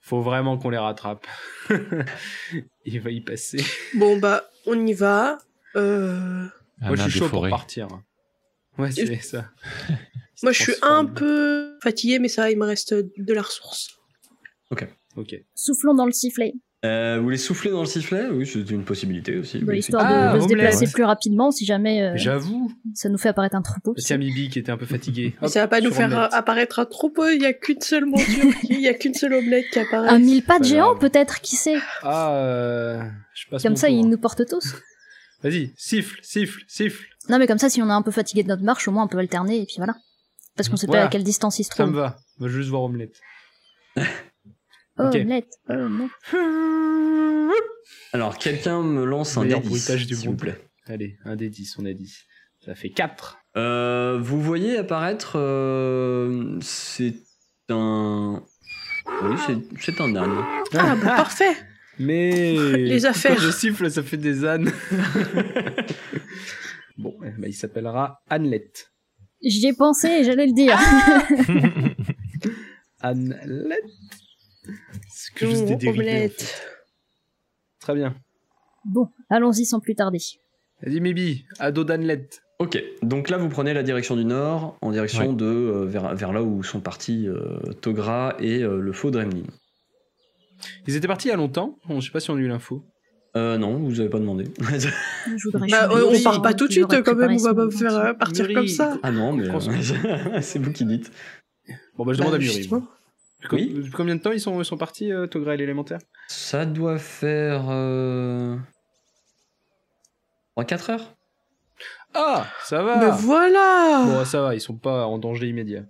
Faut vraiment qu'on les rattrape. il va y passer. bon, bah, on y va. Euh, Moi je suis chaud pour partir. Ouais, c'est ça. Moi, je suis un peu fatiguée, mais ça, il me reste de la ressource. Ok. Soufflons dans le sifflet, Euh, vous voulez souffler dans le sifflet? Oui, c'est une possibilité aussi. bah, histoire Ah, de, de se déplacer Ouais. plus rapidement si jamais euh, J'avoue. Ça nous fait apparaître un troupeau. Tiens, Mibi qui était un peu fatigué. Mais ça va pas nous faire omelette. apparaître un troupeau, il y a qu'une seule monture, il y a qu'une seule omelette qui apparaît. Un mille pattes pas géant, grave. peut-être, qui sait Ah, euh, je passe Comme ça, tour. il nous porte tous. Vas-y, siffle, siffle, siffle. Non, mais comme ça, si on est un peu fatigué de notre marche, au moins on peut alterner, et puis voilà. Parce qu'on sait Voilà. pas à quelle distance il se Ça me trouve. va. On va juste voir Omelette. Oh, Ok. omelette, oh, non. Alors, quelqu'un me lance un dé bruitage 10, du s'il vous plaît. Allez, un des 10, on a dit. Ça fait 4. Euh, vous voyez apparaître. euh, c'est un. Oui, c'est- c'est un âne. Ah, bon, parfait Mais Les affaires. Quand je siffle, ça fait des ânes. bon, eh ben, il s'appellera Annelette. J'y ai pensé et j'allais le dire. Annelette C'est que juste des Mmh, dérivés. en omelette. fait. Très bien. bon, allons-y sans plus tarder. Vas-y, Mibi, ado d'Annelette. Ok, donc là vous prenez la direction du nord, en direction Ouais. de euh, vers, vers là où sont partis euh, Togra et euh, le faux Dremlin. Ils étaient partis il y a longtemps? Je sais pas si on a eu l'info. Euh, non, vous avez pas demandé. Bah, on de part pas tout de suite quand même, on va pas son faire euh, partir comme ça. ah non, mais euh, c'est vous qui dites. Bon, bah, je demande Bah, à. Com- Oui. Depuis combien de temps ils sont, ils sont partis, euh, Togra et l'élémentaire? Ça doit faire. Euh... 3-4 heures Ah, ça va Mais voilà Bon, ça va, ils sont pas en danger immédiat.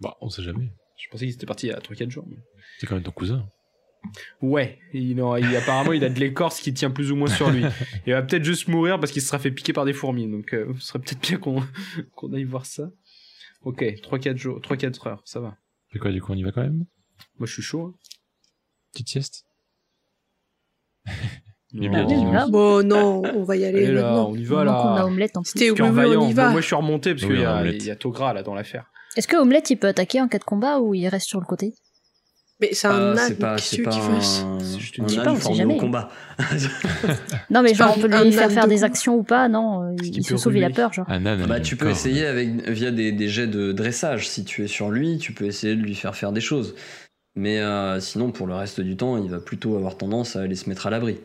Bah, on sait jamais. Je pensais qu'ils étaient partis il y a 3-4 jours. mais- C'est quand même ton cousin. Ouais, il, non, il- apparemment il a de l'écorce qui tient plus ou moins sur lui. Il va peut-être juste mourir parce qu'il se sera fait piquer par des fourmis, donc euh, ce serait peut-être bien qu'on aille voir ça. Ok, 3-4 jours, 3-4 heures, ça va. C'est quoi, du coup, on y va quand même? Moi je suis chaud. Hein. Petite sieste? Il est bien dit, là. Bon, non, on va y aller Allez là, on y va qu'on a là. Omelette en plus. C'était oui, on y va. Moi je suis remonté parce Oui, qu'il y, on a a- y a Togra là dans l'affaire. Est-ce que Omelette il peut attaquer en cas de combat ou il reste sur le côté? Mais c'est un âne, pas, qu'est-ce qu'il fasse? Je te dis pas, on jamais. combat. Non mais genre on peut lui faire faire de des actions ou pas, non, euh, il se sauve, il a peur genre. Un âne. bah, tu peux essayer avec, via des, des jets de dressage. Si tu es sur lui, tu peux essayer de lui faire faire des choses. Mais euh, sinon, pour le reste du temps, il va plutôt avoir tendance à aller se mettre à l'abri.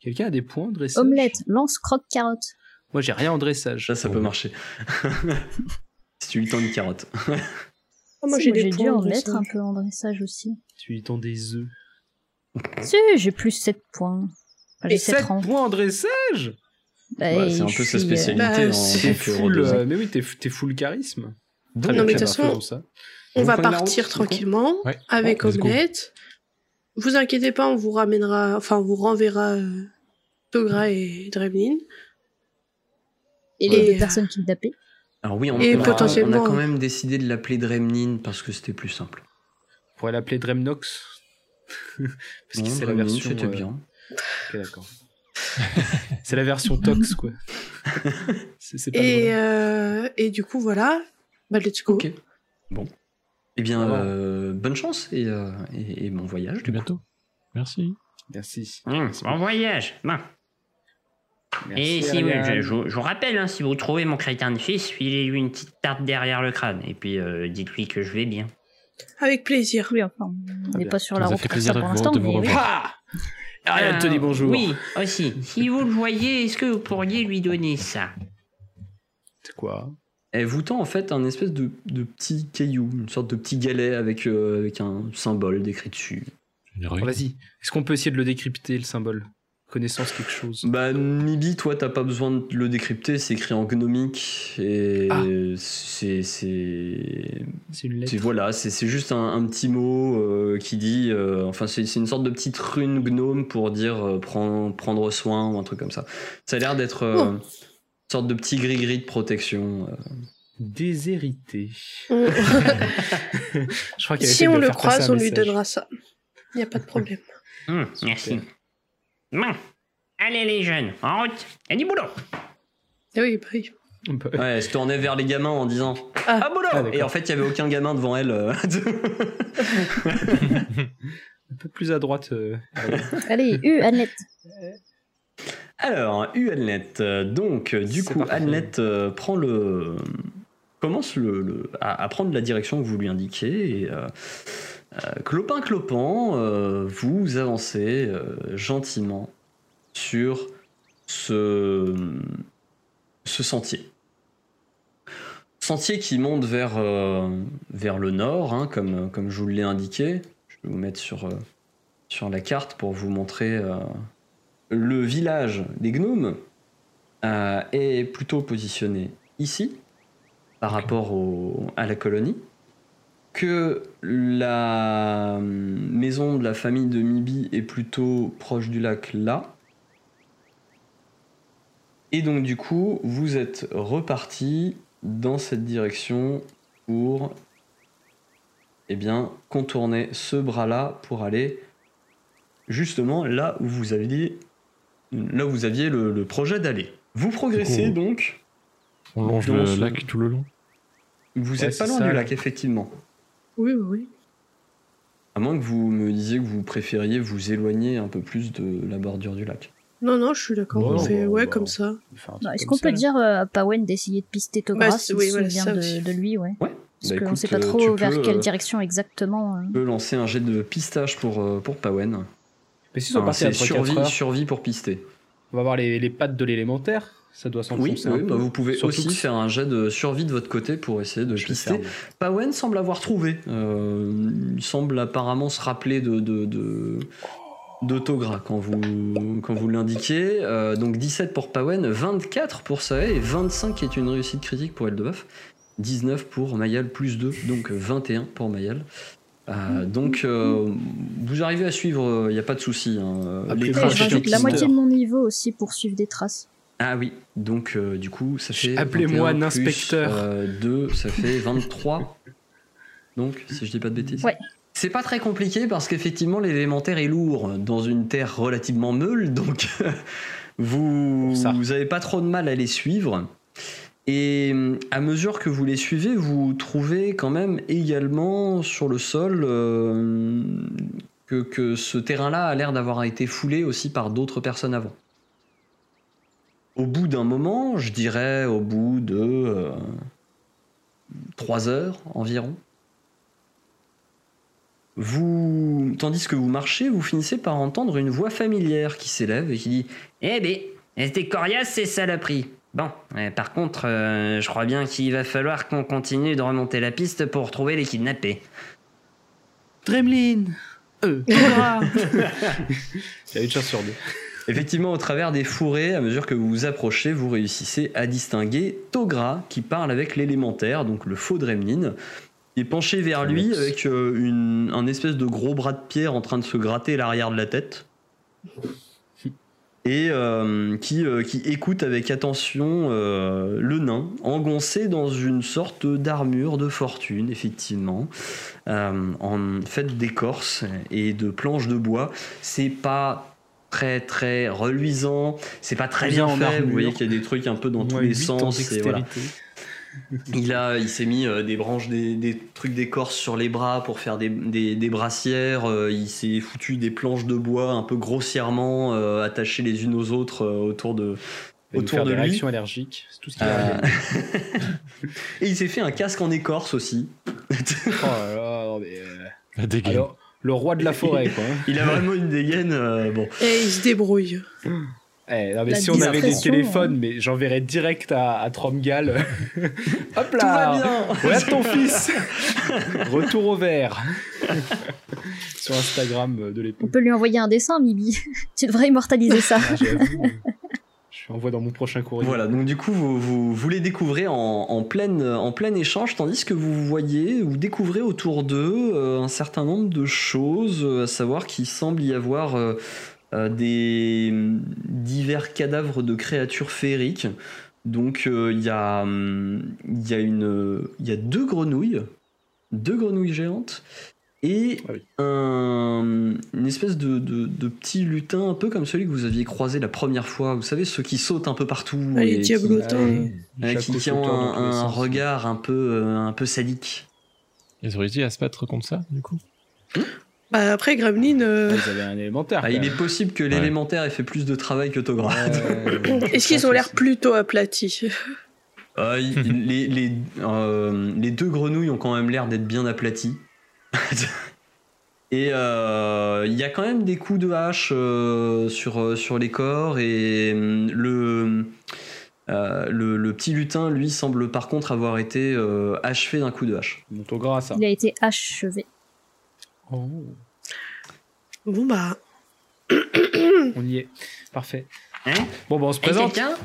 Quelqu'un a des points de dressage Omelette, lance, croque, carotte. Moi j'ai rien en dressage. Ça, ça peut Oh. marcher. si tu lui tends une carotte. Ah, moi Si, j'ai des dû points en mettre un peu en dressage aussi. Tu lui tends des œufs. Si, j'ai plus 7 points. Enfin, j'ai Et 7 7 rangs. points en dressage Bah, Ouais, c'est un peu sa euh, spécialité bah, en Full, euh, mais oui, t'es full charisme. Très Non, bien, mais de Clément, toute façon, faisons ça. On va partir tranquillement Ouais. avec. Omelette. Vous inquiétez pas, on vous ramènera, enfin, on vous renverra euh, Togra et Dremlin. Et les deux personnes kidnappées. Alors oui, on, Et on a- potentiellement- on a quand même décidé de l'appeler Dremlin parce que c'était plus simple. On pourrait l'appeler Dremnox. Parce que c'est la version. C'était euh, bien. Ok, d'accord. c'est la version Tox, quoi. c'est c'est pas Et, drôle. euh, et du coup, voilà. Bah, let's go. Ok. Bon. Eh bien, euh, bonne chance et, euh, et, et bon voyage. À Du coup. bientôt. Merci. Merci. Hum, bon voyage. Bon. Merci, Et si Ariane. je, je- je vous rappelle, hein, si vous trouvez mon crétin de fils, filez-lui une petite tarte derrière le crâne. Et puis euh, dites-lui que je vais bien. Avec plaisir. Oui, enfin, on n'est bien. pas sur la route fait plaisir ça de pour vous- l'instant, de vous mais oui. revoir. Ah Ariane te dit Euh, bonjour. Oui, aussi. Si vous le voyez, est-ce que vous pourriez lui donner ça? C'est quoi? Elle vous tend en fait un espèce de, de petit caillou, une sorte de petit galet avec, euh, avec un symbole décrit dessus. Vas-y. Est-ce qu'on peut essayer de le décrypter, le symbole? Connaissance quelque chose? Bah, Mibi, toi, t'as pas besoin de le décrypter, c'est écrit en gnomique et Ah. c'est. c'est- une lettre. Voilà, c'est c'est juste un, un petit mot euh, qui dit. euh, enfin, c'est c'est une sorte de petite rune gnome pour dire euh, prends- prendre soin ou un truc comme ça. Ça a l'air d'être euh, Oh. Sorte de petit gris-gris de protection. euh. Déshérité. On- Je crois qu'elle si on le croise, on lui donnera ça. Il n'y a pas de problème. Hum, Merci. Bon. Allez les jeunes, en route. Et du boulot. Ah oui, bah peut- Ouais, elle se tournait vers les gamins en disant Ah. Ah, boulot Ah. Et en fait, il y avait aucun gamin devant elle. euh. Un peu plus à droite. euh, Allez, U, Annette. Alors, ULNet. euh, Donc, euh, du coup. Annette euh, prend le. commence le, le- à, à prendre la direction que vous lui indiquez. Et, euh, euh, clopin clopant, euh, vous avancez gentiment sur ce, ce sentier. Sentier qui monte vers, vers le nord, hein, comme, comme je vous l'ai indiqué. Je vais vous mettre sur, sur la carte pour vous montrer. Euh, le village des gnomes euh, est plutôt positionné ici par rapport au- à la colonie, que la maison de la famille de Mibi est plutôt proche du lac là. Et donc du coup, vous êtes reparti dans cette direction pour eh bien, contourner ce bras-là pour aller justement là où vous aviez, là où vous aviez le, le projet d'aller. Vous progressez coup, donc, On longe Dans le ce- lac tout le long. vous Ouais, êtes pas loin ça, du lac effectivement. Oui, oui, oui. À moins que vous me disiez que vous préfériez vous éloigner un peu plus de la bordure du lac. Non, non, je suis d'accord. Bon, on fait, bon, ouais, bon. comme ça. Truc Est-ce qu'on peut dire euh, à Pawen d'essayer de pister Togra Bah, oui, voilà, souvient ça de, lui, ouais. Parce Bah, qu'on écoute, sait pas euh, trop vers peux, quelle euh, direction exactement. Tu peux lancer un jet de pistage pour, pour Pawen. Mais si ils sont Enfin, partis à c'est 3 survie, heures, survie pour pister. on va voir les, les pattes de l'élémentaire. Ça doit Oui, s'enfoncer oui, peu. bah, vous pouvez Surtout aussi que faire un jet de survie de votre côté pour essayer de je pister. Pawen semble avoir trouvé. Euh, il semble apparemment se rappeler de, de, quand vous, quand vous l'indiquez. Euh, donc 17 pour Pawen, 24 pour Sae et 25 qui est une réussite critique pour Eldebuff. 19 pour Mayal plus 2, donc 21 pour Mayal. Euh, donc euh, vous arrivez à suivre, il n'y a pas de souci. hein. Après, Les traces la moitié de mon niveau aussi pour suivre des traces. ah oui, donc euh, du coup, ça fait. Appelez-moi 21 un inspecteur. Plus, euh, 2, ça fait 23. donc, si je dis pas de bêtises. Ouais. C'est pas très compliqué parce qu'effectivement, l'élémentaire est lourd dans une terre relativement meule, donc vous Pour ça. vous avez pas trop de mal à les suivre. Et euh, à mesure que vous les suivez, vous trouvez quand même également sur le sol euh, que, ce terrain-là a l'air d'avoir été foulé aussi par d'autres personnes avant. Au bout d'un moment, je dirais au bout de euh, trois heures environ, vous, tandis que vous marchez, vous finissez par entendre une voix familière qui s'élève et qui dit Eh ben, c'était coriace ces saloperies. Bon, euh, par contre, euh, je crois bien qu'il va falloir qu'on continue de remonter la piste pour trouver les kidnappés. Dremlin Euh, Cobra Il y a une chance sur deux. Effectivement, au travers des fourrés, à mesure que vous vous approchez, vous réussissez à distinguer Togra qui parle avec l'élémentaire, donc le faux Dremlin. Il est penché vers lui avec euh, une- un espèce de gros bras de pierre en train de se gratter l'arrière de la tête. Et euh, qui, euh, qui écoute avec attention euh, le nain, engoncé dans une sorte d'armure de fortune, effectivement, en fait d'écorce et de planches de bois. C'est pas très très reluisant, c'est pas très bien Bien en fait. Vous voyez qu'il y a des trucs un peu dans tous les sens. Et voilà. Il a, il s'est mis euh, des branches, des, des trucs d'écorce sur les bras pour faire des, des, des brassières. euh, il s'est foutu des planches de bois un peu grossièrement euh, attachées les unes aux autres euh, autour de. Autour de des lui. réactions allergiques, c'est tout ce qu'il Euh, a. et il s'est fait un casque en écorce aussi. Oh là là, non, mais, euh, La dégaine. Alors, le roi de la forêt, quoi. hein. Il a vraiment une dégaine. euh, bon. Et il se débrouille. Eh, non, mais La si on avait des téléphones, mais j'enverrais direct à, à Tromgal. Hop là. Regarde ton fils? Retour au vert Sur Instagram euh, de On l'époque. peut lui envoyer un dessin, Mibi. tu devrais immortaliser ça. Ah, j'avoue. Je envoie dans mon prochain courrier. Voilà, donc du coup, vous, vous, vous les découvrez en, en, pleine, en plein échange, tandis que vous voyez, vous découvrez autour d'eux euh, un certain nombre de choses, euh, à savoir qu'il semble y avoir euh, des hum, divers cadavres de créatures féeriques. Donc euh, il y, a, hum, il y, a une- il y a deux grenouilles, deux grenouilles géantes, et Ah oui. un, une espèce de, de, de petit lutin, un peu comme celui que vous aviez croisé la première fois. Vous savez, ceux qui sautent un peu partout. Ah, les et qui-. Ouais, euh, qui, qui ont un, regard un peu, euh, un peu sadique. Ils ont réussi à se battre contre ça, du coup? Bah, après, Gremlin, euh, Ils avaient un élémentaire. Ah, quand il est possible que l'élémentaire ait fait plus de travail que Togra. Ouais, est-ce qu'ils ont l'air plutôt aplatis Euh, les, les, euh, les deux grenouilles ont quand même l'air d'être bien aplaties. Et euh, il y a quand même des coups de hache euh, sur, euh, sur les corps et le, euh, le, le petit lutin, lui, semble par contre avoir été euh, achevé d'un coup de hache. Mon autographe, ça. Il a été achevé. Oh, Bon, bah, on y est. Parfait. Hein Bon, bah, on se présente. quelqu'un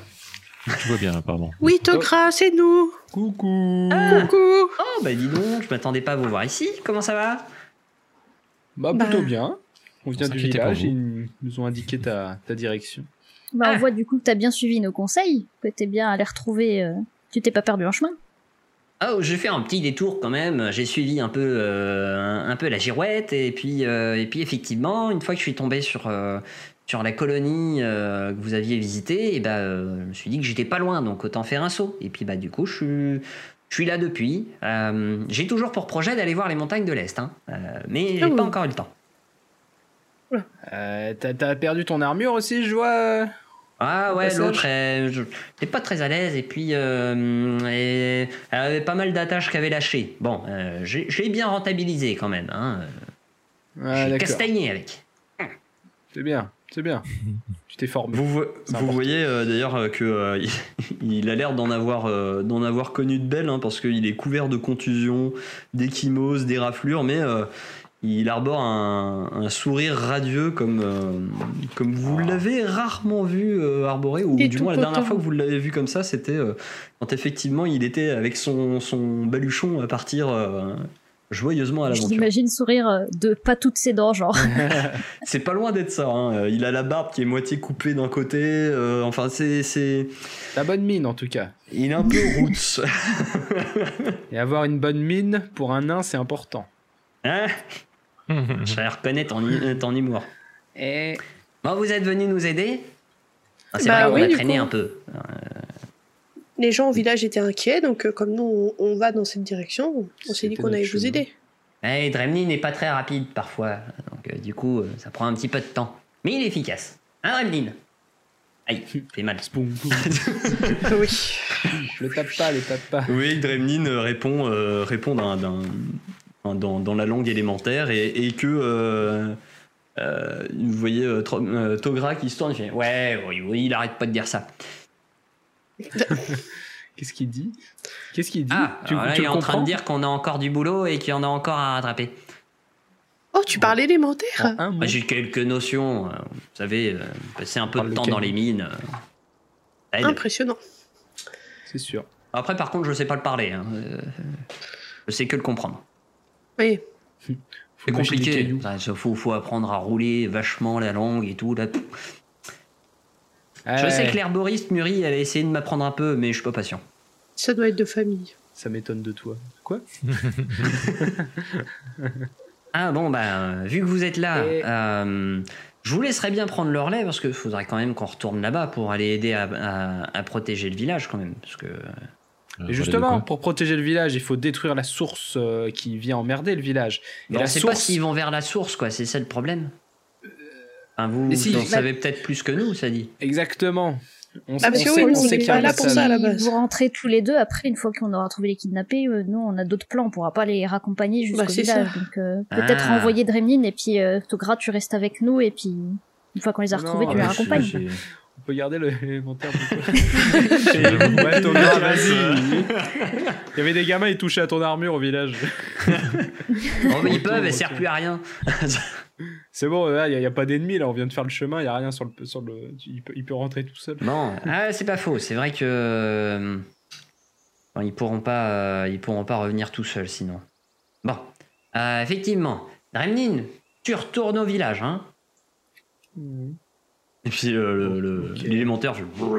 Je vois bien, pardon. oui, Togra, c'est nous. Coucou Coucou. Oh, bah dis donc, je m'attendais pas à vous voir ici. Comment ça va? Bah, Bah. plutôt bien. On vient On du village, ils nous ont indiqué ta, ta direction. Bah, Ah. On voit du coup que t'as bien suivi nos conseils, que t'es bien allé retrouver. euh, Tu t'es pas perdu en chemin. Oh, j'ai fait un petit détour quand même. J'ai suivi un peu, euh, un, un peu la girouette et puis, euh, et puis effectivement, une fois que je suis tombé sur, euh, sur la colonie euh, que vous aviez visitée, et bah, euh, je me suis dit que j'étais pas loin, donc autant faire un saut. Et puis bah du coup, je suis, je suis là depuis. Euh, j'ai toujours pour projet d'aller voir les montagnes de l'est, hein. Euh, mais j'ai Ah pas encore eu le temps. Euh, t'as- perdu ton armure aussi, je vois Ah ouais, l'autre, elle est pas très à l'aise et puis euh, elle, elle avait pas mal d'attaches qu'elle avait lâchées. Bon, euh, j'ai- je l'ai bien rentabilisé quand même. Hein. Ah, J'ai castagné avec. C'est bien, c'est bien. tu t'es formé. Vous, vous important. voyez euh, d'ailleurs que euh, il, il a l'air d'en avoir, euh, d'en avoir connu de belles, hein, parce qu'il est couvert de contusions, d'échymoses, d'éraflures, mais euh, il arbore un, un sourire radieux comme, euh, comme vous l'avez rarement vu euh, arborer, ou du moins la dernière fois que vous l'avez vu comme ça, c'était euh, quand effectivement il était avec son, son baluchon à partir euh, joyeusement à Je l'aventure. l'imagine sourire de pas toutes ses dents, genre. C'est pas loin d'être ça. hein. Il a la barbe qui est moitié coupée d'un côté. euh, enfin, c'est, c'est, T'as bonne mine en tout cas. il est un peu roots. Et avoir une bonne mine pour un nain, c'est important. Hein? Je vais reconnaître ton, hu- ton humour. Et Bon, vous êtes venu nous aider? Ah, C'est Bah vrai qu'on oui, a du traîné coup. un peu. Les gens au village étaient inquiets, donc euh, comme nous, on, on va dans cette direction, on s'est dit qu'on allait vous aider. Eh, Dremlin n'est pas très rapide parfois, donc euh, du coup, euh, ça prend un petit peu de temps. Mais il est efficace. Hein, Dremlin? Aïe, fait mal. Oui. le tape pas, le tape pas. oui, Dremlin euh, répond, euh, répond d'un, d'un- un- dans, dans la langue élémentaire et, et que. euh, euh, vous voyez euh, euh, Togra qui se tourne et fait Ouais, oui, oui, il arrête pas de dire ça. Qu'est-ce qu'il dit? Qu'est-ce qu'il dit? Ah, Tu, alors là, tu il est en train de dire qu'on a encore du boulot et qu'il y en a encore à rattraper. Oh, tu parles élémentaire J'ai quelques notions, vous savez, euh, passer un peu Parle de temps lequel dans les mines. euh. Impressionnant. C'est sûr. Après, par contre, je sais pas le parler. hein, euh, Je sais que le comprendre. Oui. C'est compliqué. Il faut, faut apprendre à rouler vachement la langue et tout. Là. Je Ouais, sais que l'herboriste Muri, elle a essayé de m'apprendre un peu, mais je suis pas patient. Ça doit être de famille. Ça m'étonne de toi. Quoi? Ah bon, bah, vu que vous êtes là, Et- euh, je vous laisserai bien prendre le relais parce qu'il faudrait quand même qu'on retourne là-bas pour aller aider à, à- à protéger le village quand même. Parce que Euh, Et justement, pour protéger le village, il faut détruire la source euh, qui vient emmerder le village. Et on la sait pas s'ils vont vers la source, quoi. C'est ça le problème. Enfin, vous, Mais si- vous en bah- savez peut-être plus que nous, ça dit. exactement. On, Ah, parce on que sait, oui, on sait qu'il y a pas un là pour passage. ça, à la Si base. Vous rentrez tous les deux, après, une fois qu'on aura trouvé les kidnappés, euh, nous, on a d'autres plans, on pourra pas les raccompagner jusqu'au Bah, village. ça. Donc, euh, peut-être Ah. envoyer Dremlin, et puis euh, Togra, tu restes avec nous, et puis, une fois qu'on les a Non, retrouvés, tu les raccompagnes. Peut garder le- l'élémentaire. ouais, ton gars, vas-y. Il y avait des gamins, ils touchaient à ton armure au village. Bon, mais ils peuvent, elle sert plus à rien. C'est bon, il n'y a, pas d'ennemis là, on vient de faire le chemin, il n'y a rien sur le. Sur le il, peut, il peut rentrer tout seul. Bon, ah, c'est pas faux. C'est vrai que euh, bon, ils pourront pas, euh, ils pourront pas revenir tout seuls sinon. Bon, Euh, effectivement, Dremlin, tu retournes au village, hein Et puis euh, l'élémentaire. Bon,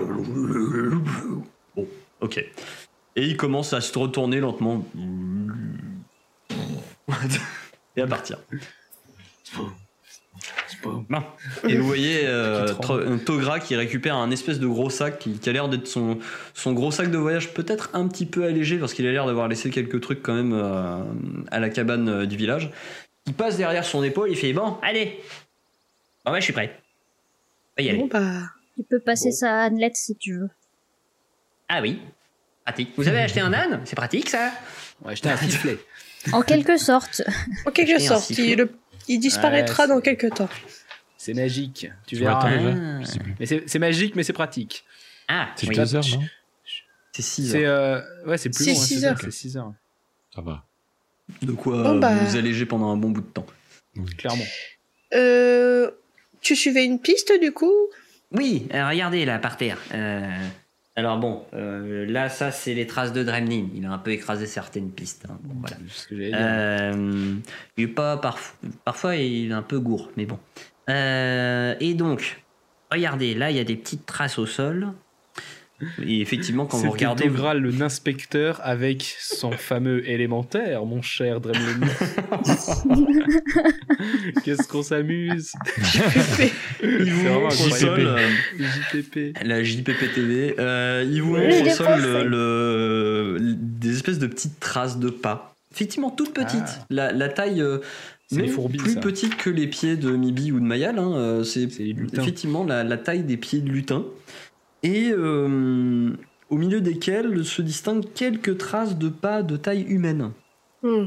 ok. Et il commence à se retourner lentement. Et à partir. Et vous voyez euh, Togra qui récupère un espèce de gros sac qui, qui a l'air d'être son, son gros sac de voyage, peut-être un petit peu allégé parce qu'il a l'air d'avoir laissé quelques trucs quand même euh, à la cabane euh, du village. Il passe derrière son épaule, il fait Bon, Allez. Bon, ouais, je suis prêt. On va y aller. Bon, bah. Tu peux passer Bon. ça à Annelette si tu veux. Ah oui, pratique. Vous avez acheté un âne? C'est pratique ça? Ouais, j'étais un sifflet. En quelque sorte. En quelque Acheter sorte, il, le- il disparaîtra Ouais, dans quelques temps. C'est magique. Tu Tu vois, verras. attends, hein. déjà Ah. Je sais plus. Mais c'est magique, mais c'est pratique. Ah, C'est oui. deux heures, non? C'est 6 C'est heures. euh, ouais, c'est plus long. six c'est heures. ça, C'est 6 heures. Ça va. De quoi Bon, euh, bah. vous alléger pendant un bon bout de temps. Clairement. Euh, tu suivais une piste du coup? Oui, euh, regardez là par terre. Euh, alors bon, euh, là ça c'est les traces de Dremlin. Il a un peu écrasé certaines pistes. hein. Bon, voilà. Euh, il est pas parf- parfois il est un peu gourd, mais bon. Euh, et donc, regardez, là il y a des petites traces au sol. Et effectivement, quand vous regardez. Dovral, le inspecteur, avec son fameux élémentaire, mon cher Dremlin. Qu'est-ce qu'on s'amuse vous sol, euh, JPP. la JPPTV, euh, il vous Oui, montre au sol le, le- des espèces de petites traces de pas. Effectivement, toutes petites. Ah. La, la taille, euh, C'est mais plus ça. petites que les pieds de Mibi ou de Mayal. hein, euh, c'est C'est les lutins. effectivement la, la taille des pieds de lutin. Et euh, au milieu desquels se distinguent quelques traces de pas de taille humaine. Hmm.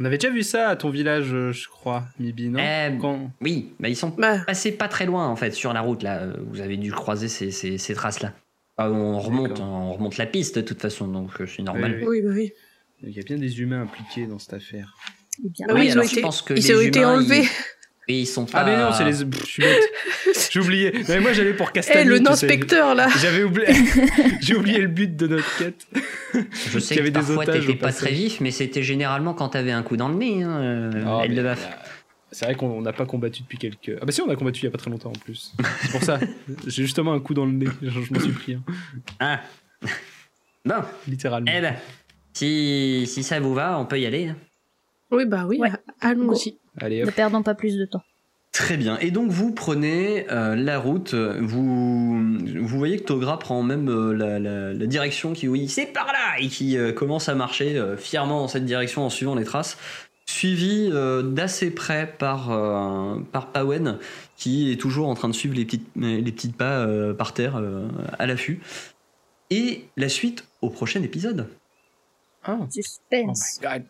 On avait déjà vu ça à ton village, euh, je crois, Mibi, non Eh, Quand- Oui, bah ils sont Bah, passés pas très loin en fait sur la route là. Euh, Vous avez dû croiser ces, ces- ces traces-là. Ah, on remonte, on remonte la piste de toute façon, donc c'est normal. Oui, oui, bah oui. Il y a bien des humains impliqués dans cette affaire. Bien, Ah oui, ils ont alors été- je pense que ils les ont été humains, enlevés. Ils... Et ils sont pas. Ah mais non, c'est les... Pff, je suis bête. J'ai oublié. Non, mais moi j'allais pour Eh, Castagny. le inspecteur, là J'avais oublié... J'ai oublié le but de notre quête. Je sais qu'il y avait que parfois t'étais pas très vif, mais c'était généralement quand t'avais un coup dans le nez. Hein, de baffe. euh, C'est vrai qu'on n'a pas combattu depuis quelques... Ah bah si, on a combattu il y a pas très longtemps en plus. C'est pour ça. J'ai justement un coup dans le nez. Je, je m'en suis pris, hein. Ah. Bon, littéralement. eh ben, si, si ça vous va, on peut y aller. hein. Oui, bah oui, Ouais. allons-y. Allez ne perdons pas plus de temps. Très bien. Et donc vous prenez euh, la route. Vous, vous voyez que Togra prend même euh, la, la- la direction qui oui c'est par là et qui euh, commence à marcher euh, fièrement dans cette direction en suivant les traces, suivi euh, d'assez près par euh, par Pawen qui est toujours en train de suivre les petites les petites pas euh, par terre euh, à l'affût. Et la suite au prochain épisode. Ah. Oh Suspense. my god.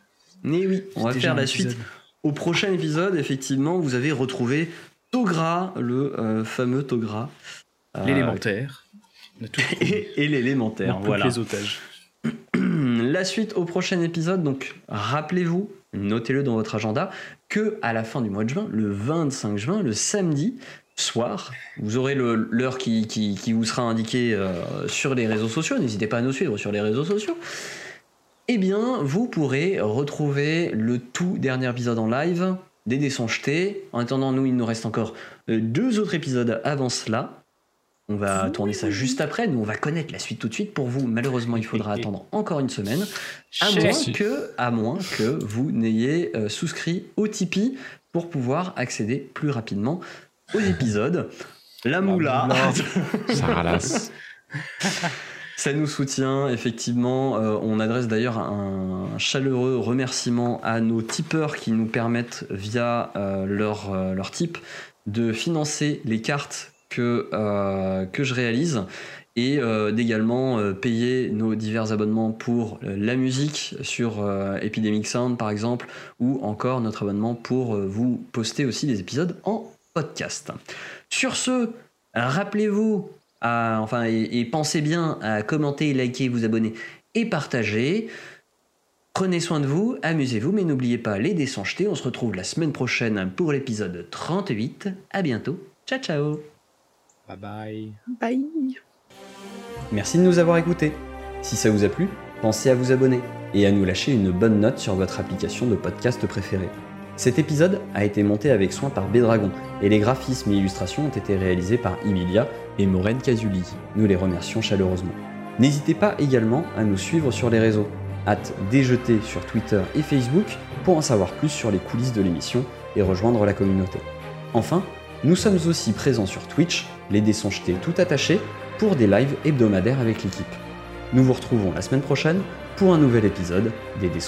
Mais oui, on va faire la suite. épisode. Au prochain épisode, effectivement, vous avez retrouvé Togra, le euh, fameux Togra. Euh, L'élémentaire. Et, et l'élémentaire, voilà. les otages. La suite au prochain épisode, donc rappelez-vous, notez-le dans votre agenda, que à la fin du mois de juin, le 25 juin, le samedi soir, vous aurez l'heure qui, qui- qui vous sera indiquée euh, sur les réseaux sociaux, n'hésitez pas à nous suivre sur les réseaux sociaux. Eh bien, vous pourrez retrouver le tout dernier épisode en live des dés sont jetés. En attendant, nous, il nous reste encore euh, deux autres épisodes avant cela. On va tourner ça juste après. Nous, on va connaître la suite tout de suite. Pour vous, malheureusement, il faudra attendre encore une semaine. À moins que, à moins que vous n'ayez euh, souscrit au Tipeee pour pouvoir accéder plus rapidement aux épisodes. La moula, Ça ralasse. Ça nous soutient effectivement. Euh, on adresse d'ailleurs un chaleureux remerciement à nos tipeurs qui nous permettent via euh, leur, euh, type de financer les cartes que, euh, que je réalise et euh, d'également payer nos divers abonnements pour la musique sur Epidemic Sound par exemple ou encore notre abonnement pour vous poster aussi des épisodes en podcast. Sur ce, rappelez-vous, à- enfin et, et pensez bien à commenter, liker, vous abonner et partager. Prenez soin de vous, amusez-vous, mais n'oubliez pas les dés sont jetés. On se retrouve la semaine prochaine pour l'épisode 38. À bientôt. Ciao ciao Bye bye. Bye. Merci de nous avoir écoutés. Si ça vous a plu, pensez à vous abonner et à nous lâcher une bonne note sur votre application de podcast préférée. Cet épisode a été monté avec soin par Bédragon et les graphismes et illustrations ont été réalisés par Emilia et Maureen Casuli. Nous les remercions chaleureusement. N'hésitez pas également à nous suivre sur les réseaux, hâte déjeter sur Twitter et Facebook pour en savoir plus sur les coulisses de l'émission et rejoindre la communauté. Enfin, nous sommes aussi présents sur Twitch, les dés tout attachés, pour des lives hebdomadaires avec l'équipe. Nous vous retrouvons la semaine prochaine pour un nouvel épisode des dés.